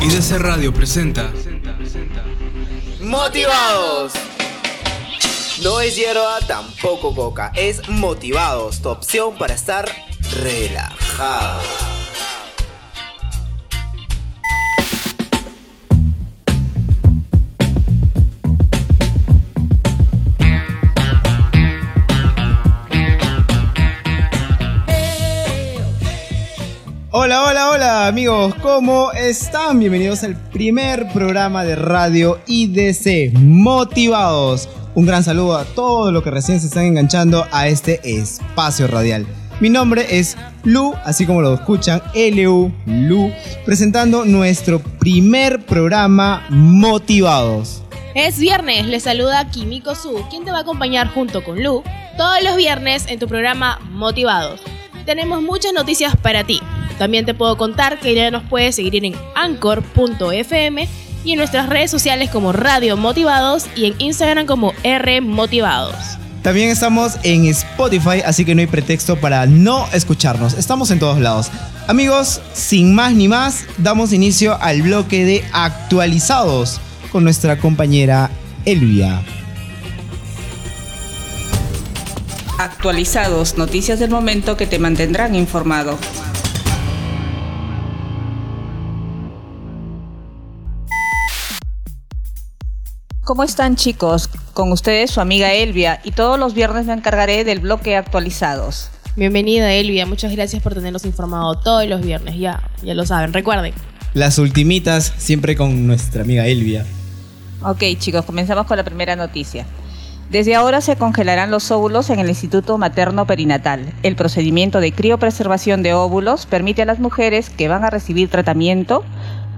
IDC Radio presenta Motivados. No es hierba, tampoco coca. Es Motivados, tu opción para estar relajado. Amigos, ¿cómo están? Bienvenidos al primer programa de radio IDC Motivados. Un gran saludo a todos los que recién se están enganchando a este espacio radial. Mi nombre es Lu, así como lo escuchan, LU, Lu, presentando nuestro primer programa Motivados. Es viernes, les saluda Kimiko Su, quien te va a acompañar junto con Lu todos los viernes en tu programa Motivados. Tenemos muchas noticias para ti. También te puedo contar que ya nos puedes seguir en anchor.fm y en nuestras redes sociales como Radio Motivados y en Instagram como R Motivados. También estamos en Spotify, así que no hay pretexto para no escucharnos. Estamos en todos lados. Amigos, sin más ni más, damos inicio al bloque de actualizados con nuestra compañera Elvia. Actualizados, noticias del momento que te mantendrán informado. ¿Cómo están chicos? Con ustedes su amiga Elvia y todos los viernes me encargaré del bloque actualizados. Bienvenida Elvia, muchas gracias por tenernos informado todos los viernes, ya, ya lo saben, recuerden. Las ultimitas siempre con nuestra amiga Elvia. Ok chicos, comenzamos con la primera noticia. Desde ahora se congelarán los óvulos en el Instituto Materno Perinatal. El procedimiento de criopreservación de óvulos permite a las mujeres que van a recibir tratamiento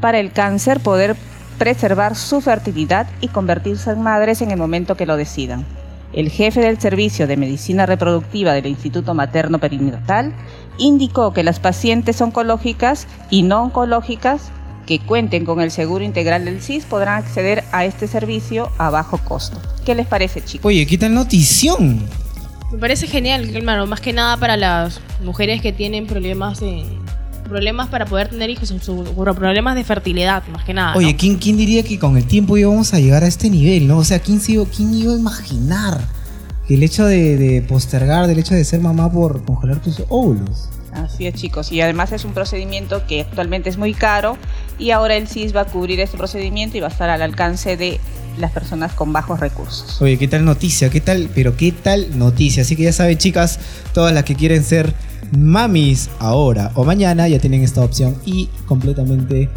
para el cáncer poder preservar su fertilidad y convertirse en madres en el momento que lo decidan. El jefe del Servicio de Medicina Reproductiva del Instituto Materno Perinatal indicó que las pacientes oncológicas y no oncológicas que cuenten con el seguro integral del CIS podrán acceder a este servicio a bajo costo. ¿Qué les parece, chicos? Oye, ¿qué tal notición? Me parece genial, hermano, más que nada para las mujeres que tienen problemas en problemas para poder tener hijos, su- problemas de fertilidad, más que nada. ¿no? Oye, ¿quién, ¿quién diría que con el tiempo íbamos a llegar a este nivel, no? O sea, ¿quién, se iba, quién iba a imaginar que el hecho de, de postergar, del hecho de ser mamá por congelar tus óvulos? Así es, chicos. Y además es un procedimiento que actualmente es muy caro y ahora el CIS va a cubrir este procedimiento y va a estar al alcance de las personas con bajos recursos. Oye, ¿qué tal noticia? ¿Qué tal? Pero ¿qué tal noticia? Así que ya saben, chicas, todas las que quieren ser mamis ahora o mañana ya tienen esta opción y completamente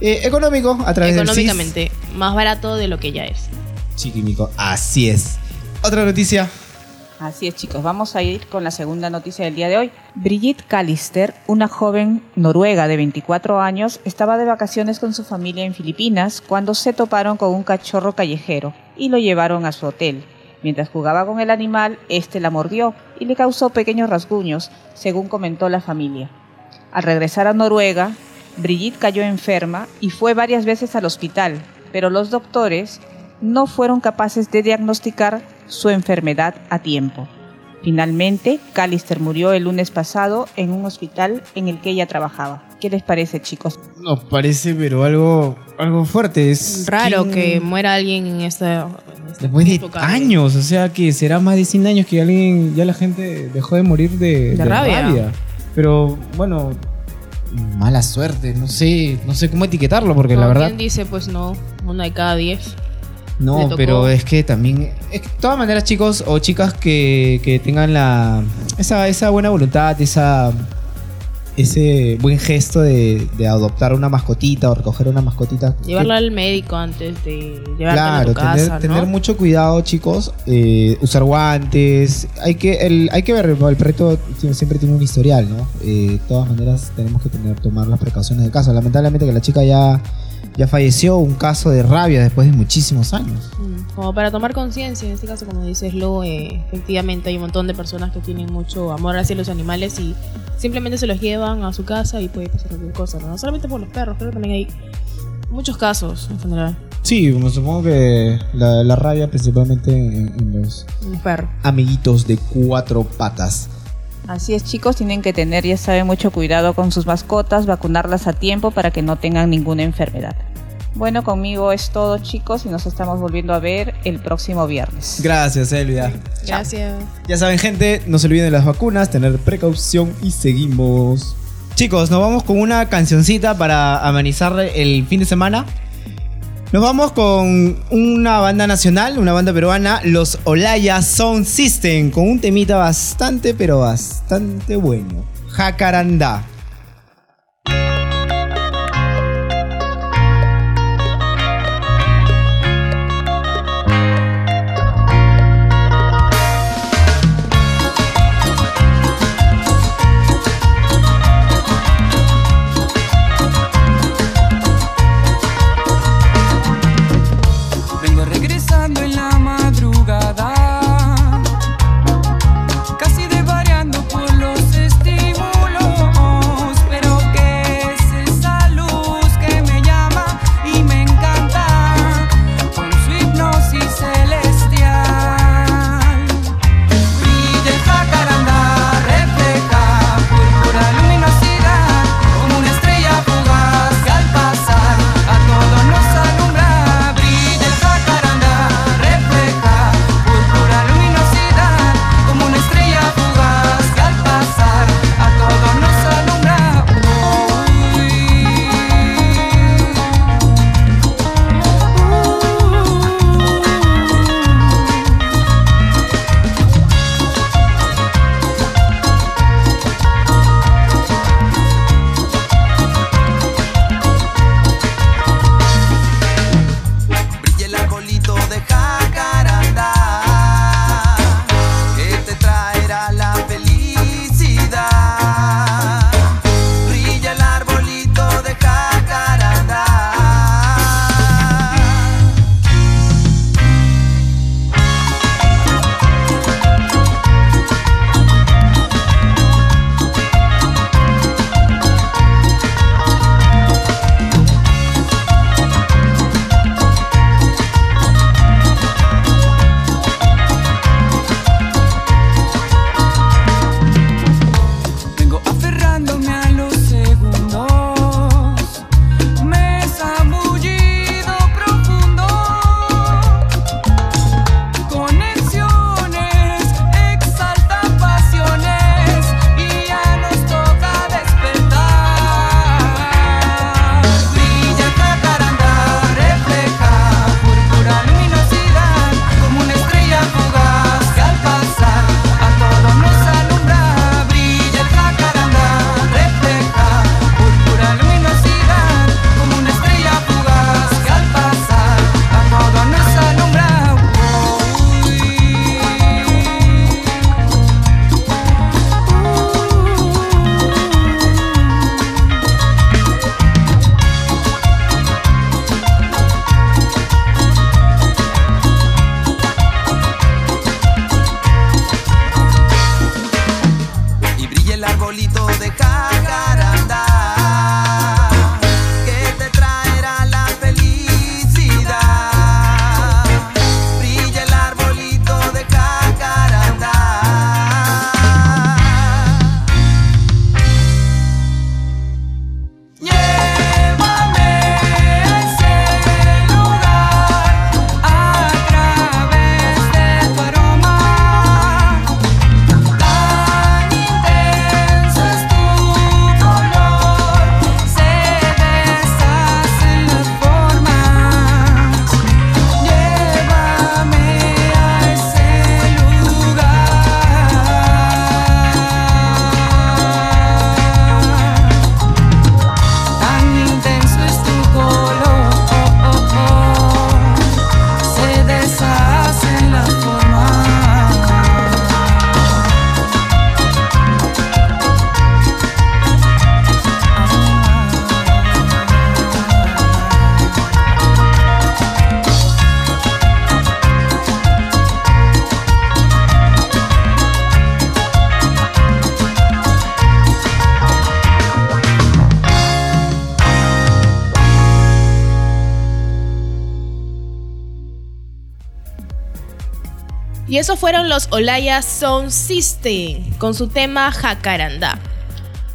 eh, económico a través del Económicamente, más barato de lo que ya es. CIS. Chiquimico, así es. Otra noticia. Así es, chicos. Vamos a ir con la segunda noticia del día de hoy. Brigitte Callister, una joven noruega de 24 años, estaba de vacaciones con su familia en Filipinas cuando se toparon con un cachorro callejero y lo llevaron a su hotel. Mientras jugaba con el animal, este la mordió y le causó pequeños rasguños, según comentó la familia. Al regresar a Noruega, Brigitte cayó enferma y fue varias veces al hospital, pero los doctores no fueron capaces de diagnosticar su enfermedad a tiempo. Finalmente, Callister murió el lunes pasado en un hospital en el que ella trabajaba. ¿Qué les parece, chicos? Nos parece, pero algo, algo fuerte. Es raro que muera alguien en esta. Años, o sea que será más de 100 años que alguien, ya la gente dejó de morir de, de, de rabia. Pero bueno, mala suerte, no sé, no sé cómo etiquetarlo porque no, la verdad. ¿Quién dice pues no, uno de cada 10? No, pero es que también, es que de todas maneras chicos o chicas que, que tengan la esa, esa buena voluntad, esa ese buen gesto de, de adoptar una mascotita o recoger una mascotita. que- Llevarla al médico antes de llevarla Claro, a tu casa, tener, ¿no? tener mucho cuidado, chicos. eh, usar guantes. Hay que, el, hay que ver, el perrito sie- siempre tiene un historial, ¿no? Eh, de todas maneras, tenemos que tener, tomar las precauciones del caso. Lamentablemente que la chica ya, ya falleció, un caso de rabia después de muchísimos años. Mm, Como para tomar conciencia, en este caso, como dices Lo, eh, efectivamente hay un montón de personas que tienen mucho amor hacia los animales y simplemente se los llevan a su casa y puede pasar cualquier cosa, ¿no? No solamente por los perros, creo que también hay muchos casos en general. Sí, como supongo que la, la rabia principalmente en, en los Un perro. amiguitos de cuatro patas. Así es, chicos, tienen que tener, ya saben, mucho cuidado con sus mascotas, vacunarlas a tiempo para que no tengan ninguna enfermedad. Bueno, conmigo es todo, chicos, y nos estamos volviendo a ver el próximo viernes. Gracias, Elvia. Gracias. Ya saben, gente, no se olviden de las vacunas, tener precaución y seguimos. Chicos, nos vamos con una cancioncita para amenizar el fin de semana. Nos vamos con una banda nacional, una banda peruana, los Olaya Sound System, con un temita bastante, pero bastante bueno. Jacarandá. Y esos fueron los Olaya Sound System con su tema Jacarandá.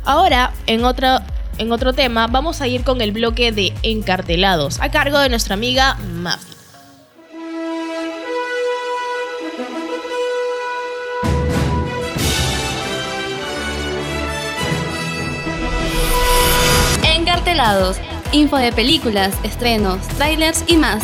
Ahora, en otro, en otro tema, vamos a ir con el bloque de encartelados a cargo de nuestra amiga Mafi. Encartelados, info de películas, estrenos, trailers y más.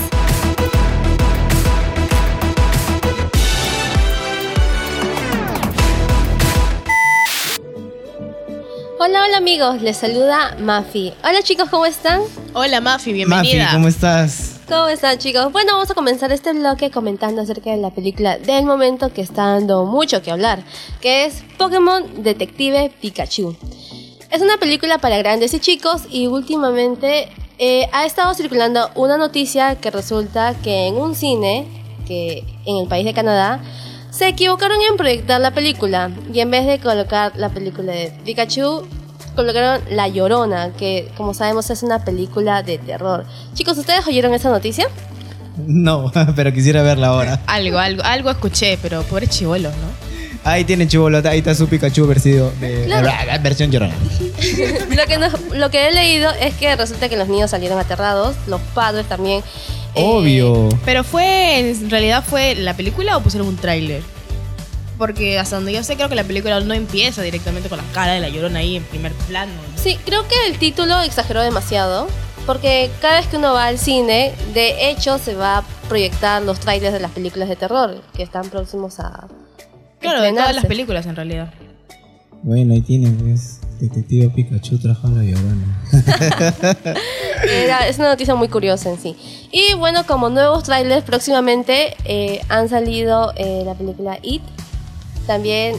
Hola, amigos, les saluda Mafi. Hola chicos, ¿cómo están? Hola Mafi, bienvenida. Mafi, ¿cómo estás? ¿Cómo están chicos? Bueno, vamos a comenzar este bloque comentando acerca de la película del momento que está dando mucho que hablar, que es Pokémon Detective Pikachu. Es una película para grandes y chicos y últimamente eh, ha estado circulando una noticia que resulta que en un cine, que en el país de Canadá, se equivocaron en proyectar la película y en vez de colocar la película de Pikachu, colocaron La Llorona, que como sabemos es una película de terror. Chicos, ¿ustedes oyeron esa noticia? No, pero quisiera verla ahora. Algo, algo, algo escuché, pero pobres chivolos, ¿no? Ahí tiene chibolota, ahí está su Pikachu versido de Claro. versión llorona. lo, que no- lo que he leído es que resulta que los niños salieron aterrados, los padres también. eh, Obvio. Pero fue, en realidad fue la película o pusieron un tráiler. Porque hasta donde yo sé, creo que la película no empieza directamente con la cara de la llorona ahí en primer plano. Sí, creo que el título exageró demasiado. Porque cada vez que uno va al cine, de hecho se va a proyectar los trailers de las películas de terror que están próximos a. Claro, de todas las películas en realidad. Bueno, ahí tiene, pues. Detective Pikachu trajo a la llorona. Era- es una noticia muy curiosa en sí. Y bueno, como nuevos trailers, próximamente eh, han salido eh, la película It. También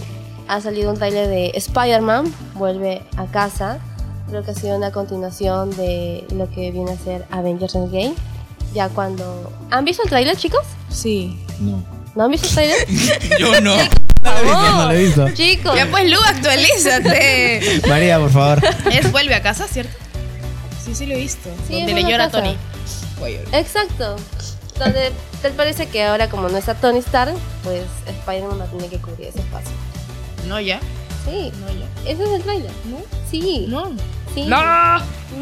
ha salido un trailer de Spider-Man, vuelve a casa. Creo que ha sido una continuación de lo que viene a ser Avengers Endgame. Ya cuando... ¿Han visto el trailer, chicos? Sí. No. ¿No han visto el trailer? Yo no. No, lo he visto. Chicos. Ya pues, Lu, actualízate. María, por favor. es Vuelve a casa, ¿cierto? Sí, sí lo he visto. Sí, donde le llora a. Tony. Exacto. Donde tal parece que ahora como no está Tony Stark, pues Spider-Man va a tener que cubrir ese espacio. No, ya. Sí, No, ya. ese es el trailer. No. Sí. No. Sí. ¡No!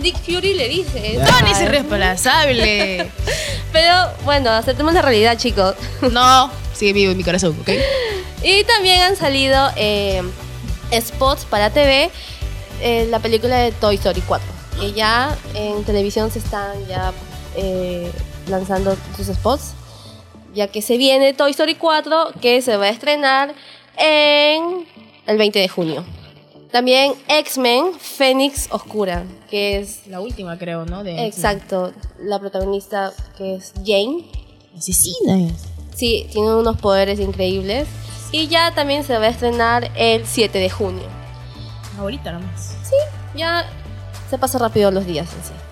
Nick Fury le dice. Tony es Ay. irreemplazable. Pero bueno, aceptemos la realidad, chicos. no. Sigue vivo en mi corazón, ¿ok? Y también han salido eh, spots para TV, eh, la película de Toy Story 4. Que ya en televisión se están ya eh, lanzando sus spots. Ya que se viene Toy Story 4, que se va a estrenar en el 20 de junio. También X-Men Fénix Oscura, que es La última, creo, ¿no? De exacto la protagonista que es Jane. Asesina es. Sí, tiene unos poderes increíbles. Y ya también se va a estrenar el 7 de junio. Ahorita nomás. Ya se pasa rápido los días en sí.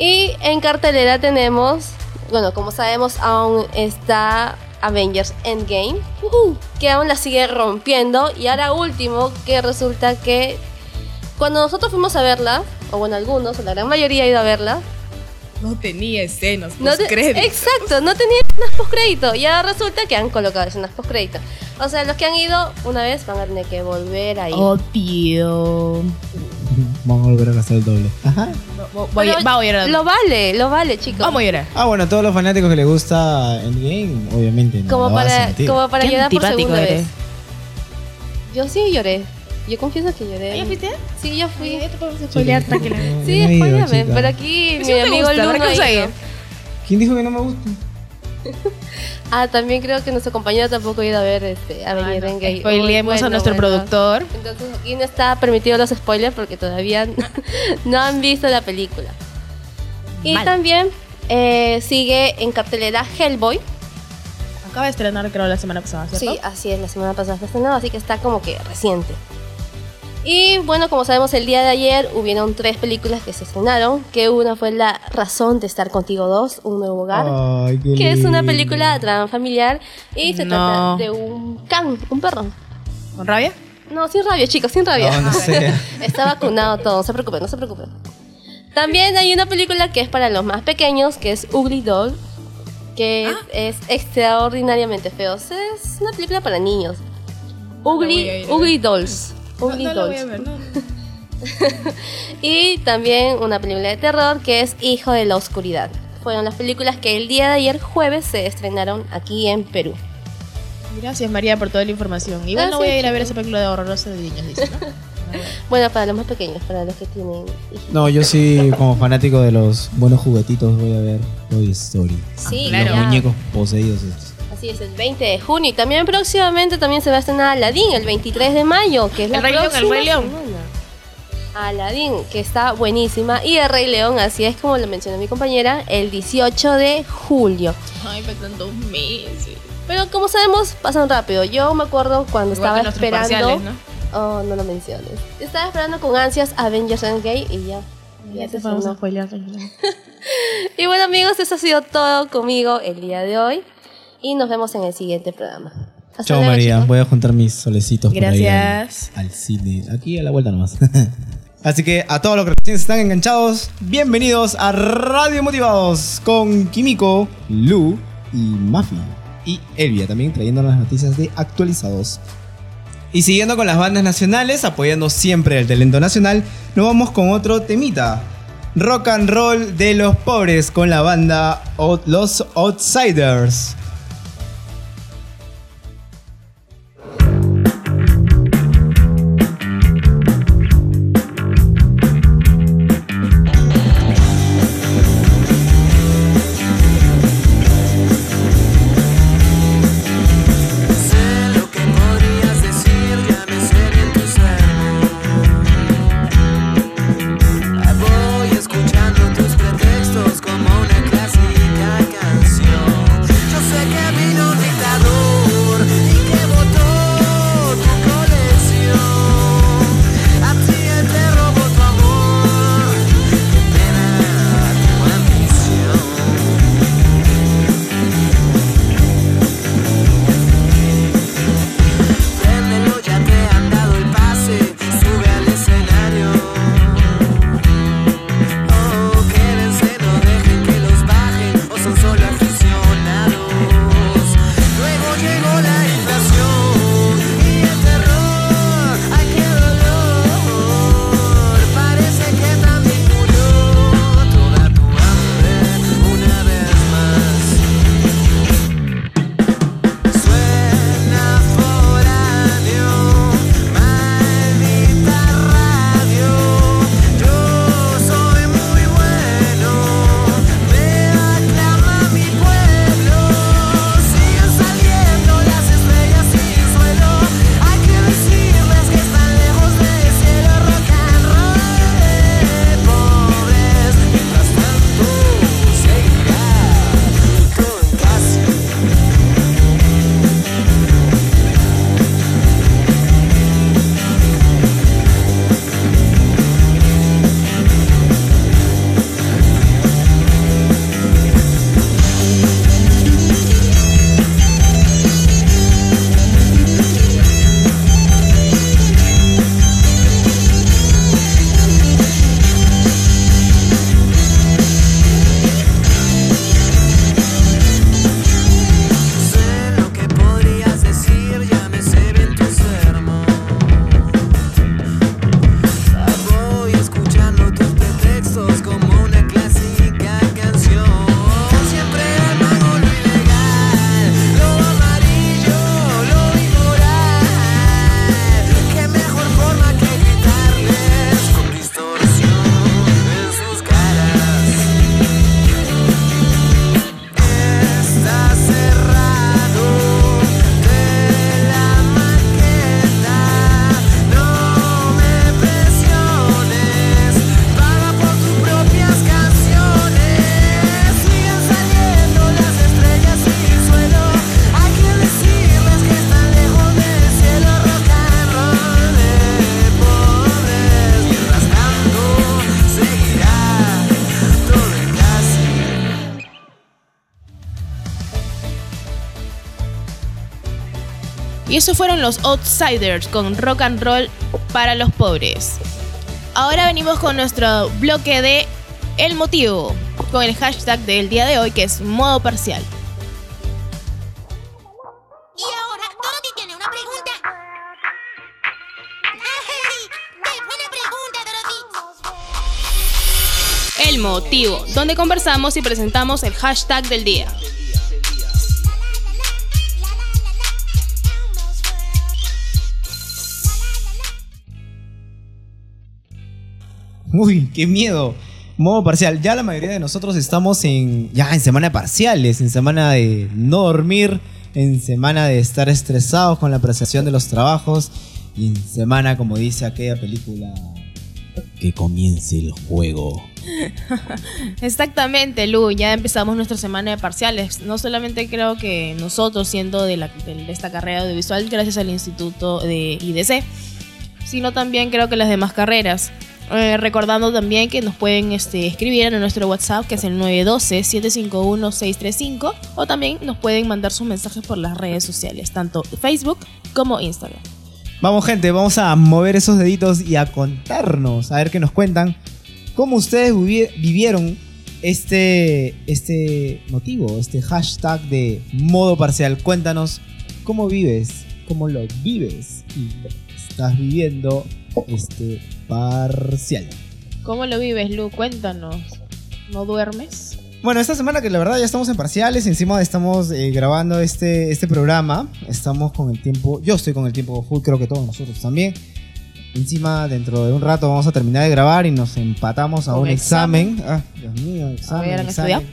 Y en cartelera tenemos, bueno, como sabemos, aún está Avengers Endgame, que aún la sigue rompiendo. Y ahora último, que resulta que cuando nosotros fuimos a verla, o bueno, algunos, o la gran mayoría ha ido a verla, No tenía escenas, No te- postcréditos. Exacto, no tenía escenas postcrédito. Y ahora resulta que han colocado escenas postcrédito. O sea, los que han ido una vez van a tener que volver a ir. Oh. Obvio. Vamos a volver a gastar el doble. Ajá. Voy, Pero a llorar. Lo vale, lo vale, chicos. Vamos a llorar. Ah, bueno, a todos los fanáticos que les gusta Endgame, obviamente. No, como, lo para, como para Qué llorar por segunda eres. vez. Yo sí lloré. Yo confieso que lloré. ¿Ya fuiste? Sí, yo fui. Podemos spoilear tranquilamente. Sí, pero aquí Sí mi me amigo. ¿Quién dijo que no me gusta? Ah, también creo que nuestro compañero tampoco ha ido a ver este, a venir en gay. Spoileemos Uy, a nuestro bueno. productor. Entonces aquí no está permitido los spoilers porque todavía no han visto la película. Y Mal. también eh, sigue en cartelera Hellboy. Acaba de estrenar, creo, la semana pasada, ¿cierto? Sí, así es, la semana pasada se estrenó, así que está como que reciente. Y bueno, como sabemos, el día de ayer hubieron tres películas que se estrenaron, que una fue La razón de estar contigo 2, Un nuevo hogar, Ay, qué que es una lindo. película drama familiar y se No. trata de un can, un perro. ¿Con rabia? No, sin rabia, chicos, sin rabia. No, no sé. Está vacunado todo, no se preocupen, no se preocupen. También hay una película que es para los más pequeños, que es Ugly Doll, que Ah. es extraordinariamente feo. Es una película para niños. Ugly. Ugly Dolls. Ugly no, no lo voy Dolls. a ver, no. Y también una película de terror que es Hijo de la Oscuridad. Fueron las películas que el día de ayer jueves se estrenaron aquí en Perú. Gracias María por toda la información. Igual Ah, no sí, voy a ir a ver esa película de horrorosa de niños, dice, ¿no? Bueno, para los más pequeños, para los que tienen hijos. No, yo sí, como fanático de los buenos juguetitos, voy a ver Toy Story. Sí, claro. Los muñecos poseídos. estos. Así es, el 20 de junio. Y también próximamente también se va a estrenar Aladdin, el 23 de mayo, que es la El Rey León, el próxima Rey León. Aladdin, que está buenísima. Y el Rey León, así es como lo mencionó mi compañera, el 18 de julio. Ay, faltan dos meses. Pero como sabemos, pasan rápido. Yo me acuerdo cuando Igual estaba esperando... ¿no? Oh, no lo menciones. Estaba esperando con ansias Avengers Endgame y ya. Ya te vamos a estrenó. spoilear. Y bueno amigos, eso ha sido todo conmigo el día de hoy. Y nos vemos en el siguiente programa. Hasta Chao luego, María, chicos. voy a juntar mis solecitos por ahí al- Gracias. al, cine. Aquí a la vuelta nomás. Así que a todos los que recién están enganchados, bienvenidos a Radio Motivados con Kimiko, Lu y Mafi. Y Elvia también trayendo las noticias de actualizados. Y siguiendo con las bandas nacionales, apoyando siempre el talento nacional, nos vamos con otro temita. Rock and roll de los pobres con la banda Los Outsiders. Y esos fueron los Outsiders con rock and roll para los pobres. Ahora venimos con nuestro bloque de El motivo, con el hashtag del día de hoy que es modo parcial. El motivo, donde conversamos y presentamos el hashtag del día. Uy, qué miedo. Modo parcial. Ya la mayoría de nosotros estamos en ya en semana de parciales, en semana de no dormir, en semana de estar estresados con la apreciación de los trabajos y en semana, como dice aquella película, que comience el juego. Exactamente, Lu, ya empezamos nuestra semana de parciales. No solamente creo que nosotros, siendo de, la, de esta carrera audiovisual, gracias al Instituto de IDC, sino también creo que las demás carreras. Eh, recordando también que nos pueden este, escribir en nuestro WhatsApp, que es el 912-751-635, o también nos pueden mandar sus mensajes por las redes sociales, tanto Facebook como Instagram. Vamos gente, vamos a mover esos deditos y a contarnos, a ver qué nos cuentan, cómo ustedes vivi- vivieron este, este motivo, este hashtag de modo parcial. Cuéntanos cómo vives, cómo lo vives y estás viviendo este parcial. ¿Cómo lo vives, Lu? Cuéntanos. ¿No duermes? Bueno, esta semana que la verdad ya estamos en parciales, encima estamos eh, grabando este, este programa, estamos con el tiempo, yo estoy con el tiempo full, creo que todos nosotros también. Encima, dentro de un rato vamos a terminar de grabar y nos empatamos a un examen. examen. Ah, Dios mío, examen. ver, ¿han examen.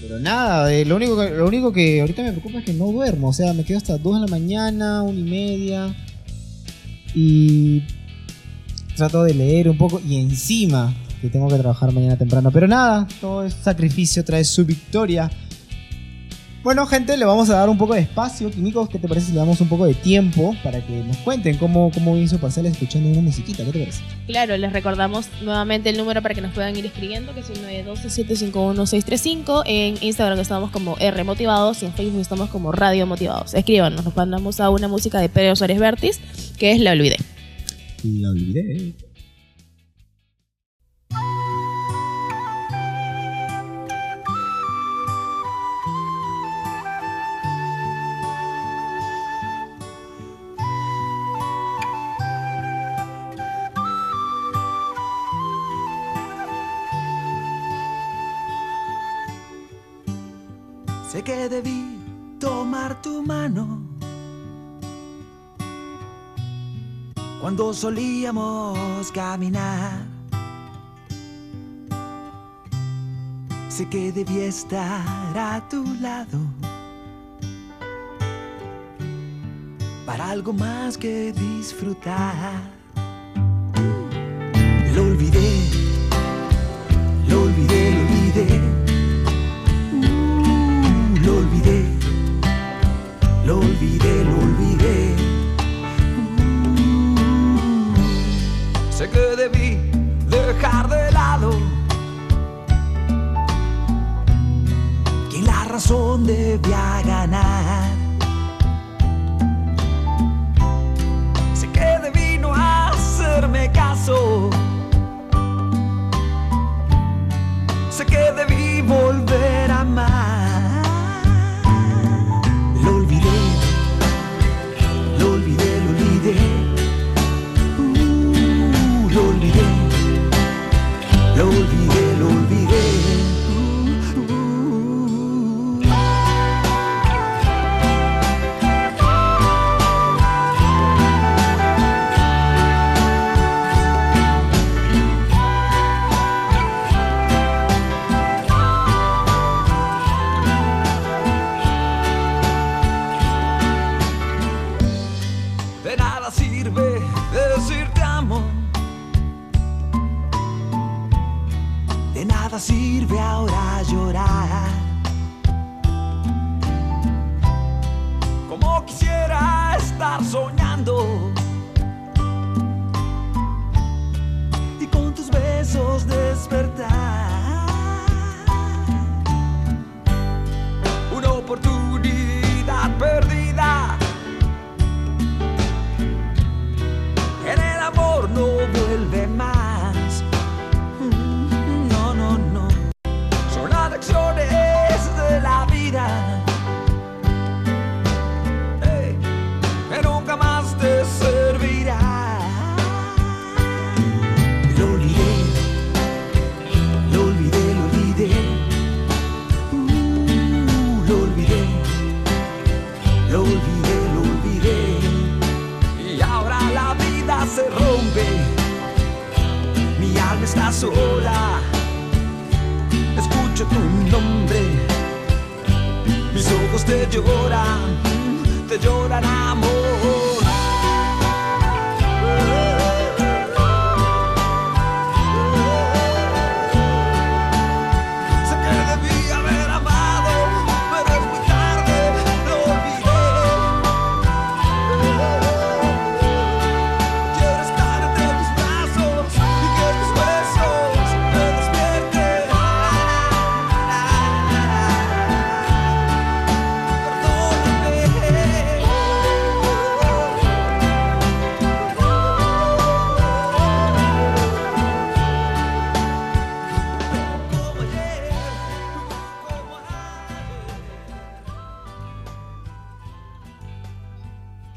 Pero nada, eh, lo, único que, lo único que ahorita me preocupa es que no duermo, o sea, me quedo hasta 2 de la mañana, una y media. Y trato de leer un poco y encima que tengo que trabajar mañana temprano. Pero nada, todo es sacrificio trae su victoria. Bueno, gente, le vamos a dar un poco de espacio. Químicos, ¿qué te parece si le damos un poco de tiempo para que nos cuenten cómo, cómo hizo parcial escuchando una musiquita? ¿Qué te parece? Claro, les recordamos nuevamente el número para que nos puedan ir escribiendo, que es el 912-751-635. En Instagram estamos como R Motivados y en Facebook estamos como Radio Motivados. Escríbanos, nos mandamos a una música de Pedro Suárez Vértiz, que es La Olvidé. La olvidé. Sé que debí tomar tu mano cuando solíamos caminar. Sé que debí estar a tu lado para algo más que disfrutar. Lo olvidé,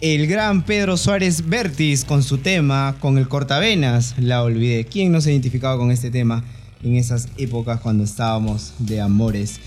El gran Pedro Suárez Vértiz con su tema, con el cortavenas, la olvidé. ¿Quién no se identificaba con este tema en esas épocas cuando estábamos de amores?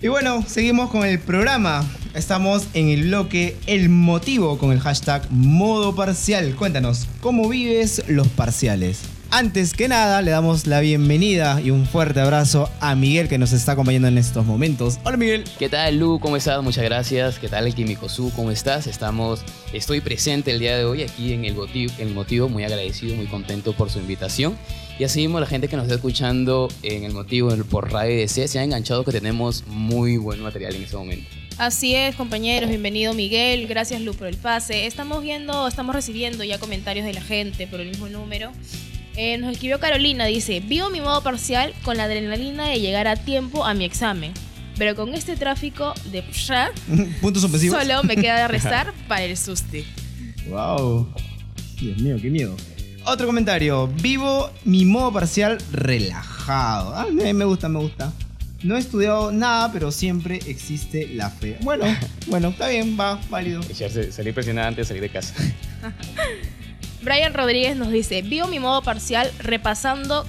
Y bueno, seguimos con el programa. Estamos en el bloque El Motivo con el hashtag Modo Parcial. Cuéntanos, ¿cómo vives los parciales? Antes que nada, le damos la bienvenida y un fuerte abrazo a Miguel que nos está acompañando en estos momentos. Hola Miguel. ¿Qué tal, Lu? ¿Cómo estás? Muchas gracias. ¿Qué tal, Químico Su? ¿Cómo estás? Estamos, estoy presente el día de hoy aquí en el motivo, el motivo, muy agradecido, muy contento por su invitación. Y así mismo la gente que nos está escuchando en el motivo en- por Radio DC se ha enganchado que tenemos muy buen material en este momento. Así es, compañeros, bienvenido Miguel, gracias Lu por el pase. Estamos viendo, estamos recibiendo ya comentarios de la gente por el mismo número. Eh, nos escribió Carolina, dice, vivo mi modo parcial con la adrenalina de llegar a tiempo a mi examen. Pero con este tráfico de pshar, Puntos suspensivos. solo me queda de rezar para el suste. Wow. Dios mío, qué miedo. Otro comentario. Vivo mi modo parcial relajado. Ah, me me gusta, me gusta. No he estudiado nada, pero siempre existe la fe. Bueno, bueno, está bien, va, válido. Echarse- Salir presionada antes de salir de casa. Brian Rodríguez nos dice, vivo mi modo parcial repasando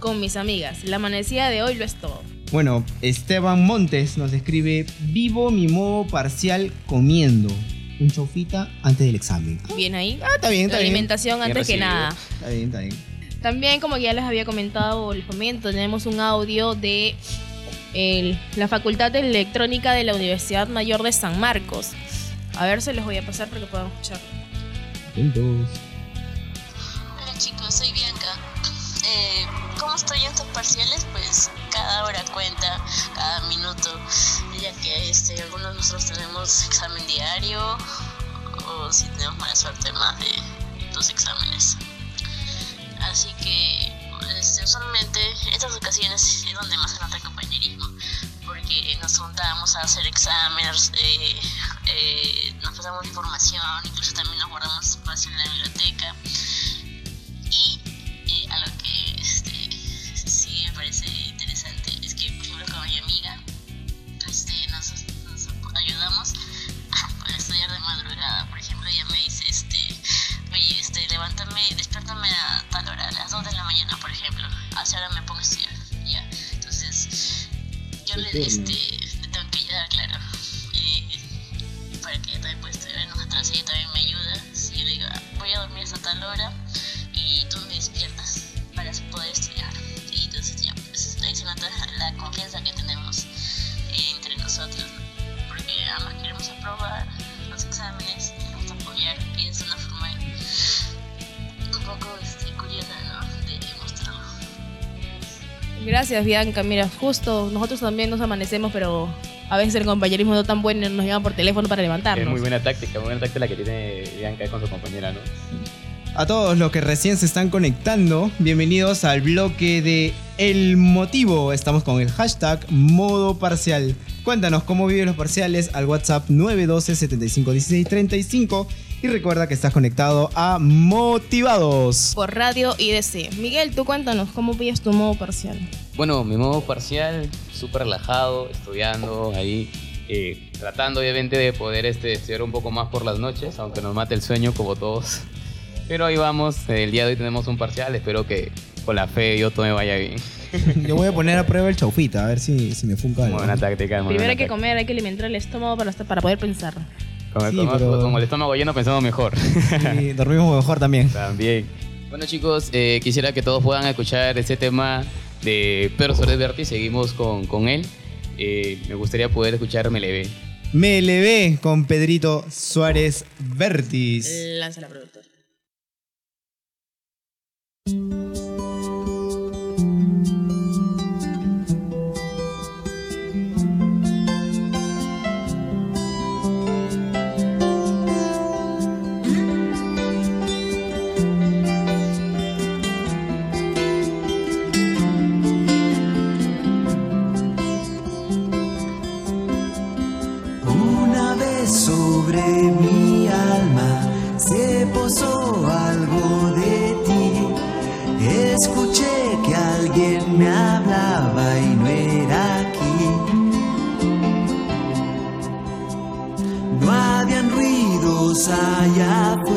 con mis amigas. La amanecida de hoy lo es todo. Bueno, Esteban Montes nos escribe: Vivo mi modo parcial comiendo un chaufita antes del examen. Ah, Bien ahí. está bien, está La bien. alimentación Bien antes que nada. Está bien, está bien. También, como ya les había comentado, les comento, tenemos un audio de el- la Facultad de Electrónica de la Universidad Mayor de San Marcos. A ver, se los voy a pasar para que puedan escuchar. Atentos. Chicos, soy Bianca. Eh, ¿Cómo estoy en estos parciales? Pues cada hora cuenta, cada minuto, ya que este, algunos de nosotros tenemos examen diario o si tenemos mala suerte más de dos exámenes. Así que este, usualmente estas ocasiones es donde más se nota el compañerismo, porque nos juntamos a hacer exámenes, eh, eh, nos pasamos información, incluso también nos guardamos espacio en la biblioteca. Yo le, este, Gracias, Bianca. Mira, justo nosotros también nos amanecemos, pero a veces el compañerismo no tan bueno y nos llaman por teléfono para Es levantarnos. muy buena táctica, muy buena táctica la que tiene Bianca con su compañera, ¿no? A todos los que recién se están conectando, bienvenidos al bloque de El Motivo. Estamos con el hashtag modo parcial. Cuéntanos cómo vives los parciales al WhatsApp 912 75 16 35 y recuerda que estás conectado a Motivados. Por radio IDC. Miguel, tú cuéntanos cómo pillas tu modo parcial. Bueno, mi modo parcial, súper relajado, estudiando ahí, eh, tratando obviamente de poder este, estudiar un poco más por las noches, aunque nos mate el sueño como todos. Pero ahí vamos, el día de hoy tenemos un parcial, espero que con la fe yo todo me vaya bien. Yo voy a poner a prueba el chaufita, a ver si, si me funca algo. buena táctica. muy Primero buena hay que táctica. comer, hay que alimentar el estómago para, para poder pensar. Con el, Sí, estómago- pero- con el estómago lleno pensamos mejor. Y dormimos mejor también. También. Bueno chicos, eh, quisiera que todos puedan escuchar este tema de Pedro Suárez Berti. Seguimos con, con él. Eh, me gustaría poder escuchar Me le ve. Me elevé con Pedrito Suárez Vértiz. Lanza la productora. a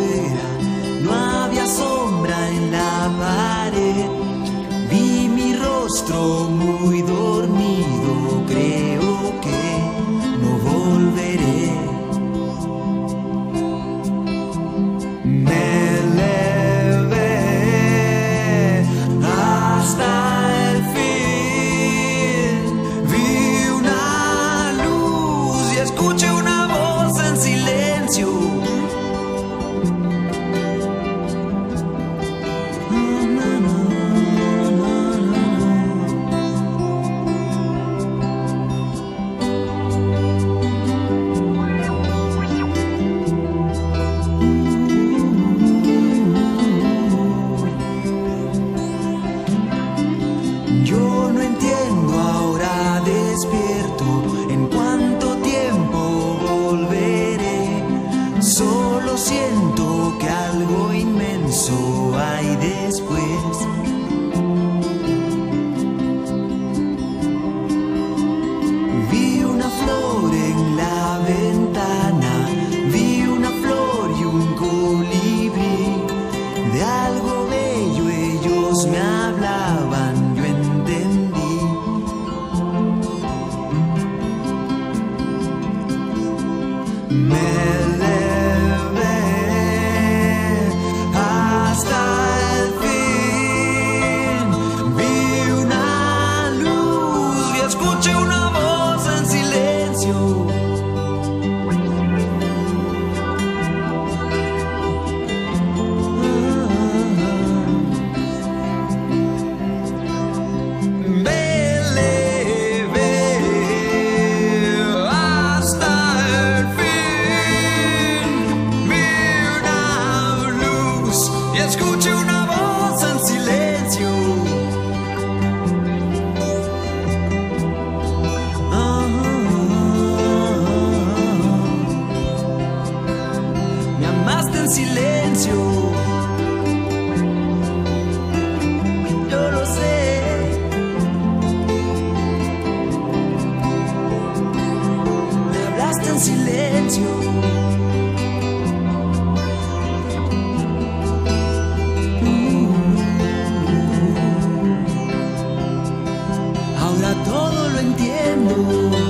entiendo.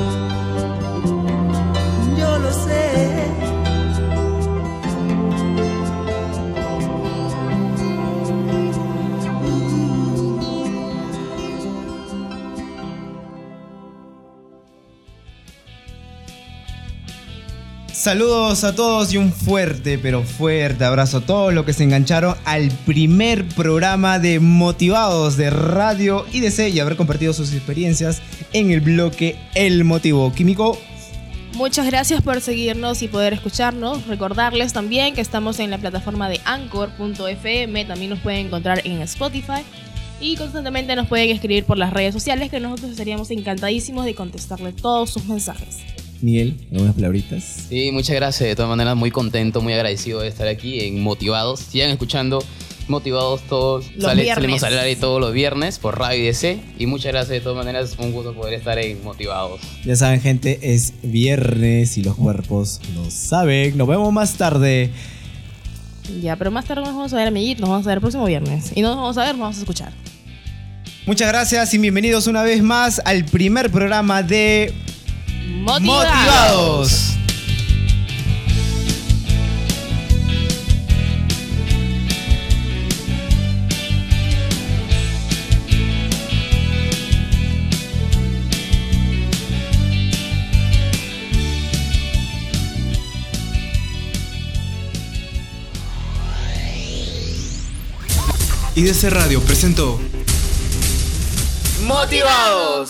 Saludos a todos y un fuerte, pero fuerte abrazo a todos los que se engancharon al primer programa de Motivados de Radio IDC y haber compartido sus experiencias en el bloque El Motivo Químico. Muchas gracias por seguirnos y poder escucharnos. Recordarles también que estamos en la plataforma de anchor.fm, también nos pueden encontrar en Spotify y constantemente nos pueden escribir por las redes sociales que nosotros estaríamos encantadísimos de contestarle todos sus mensajes. Miguel, algunas palabritas. Sí, muchas gracias. De todas maneras, muy contento, muy agradecido de estar aquí en Motivados. Sigan escuchando Motivados todos. Los Sale- salimos al aire todos los viernes por Radio IDC. Y muchas gracias. De todas maneras, un gusto poder estar en Motivados. Ya saben, gente, es viernes y los cuerpos lo saben. Nos vemos más tarde. Ya, pero más tarde nos vamos a ver, amiguitos, nos vamos a ver el próximo viernes. Y no nos vamos a ver, nos vamos a escuchar. Muchas gracias y bienvenidos una vez más al primer programa de motivados. motivados. IDC Radio presentó Motivados.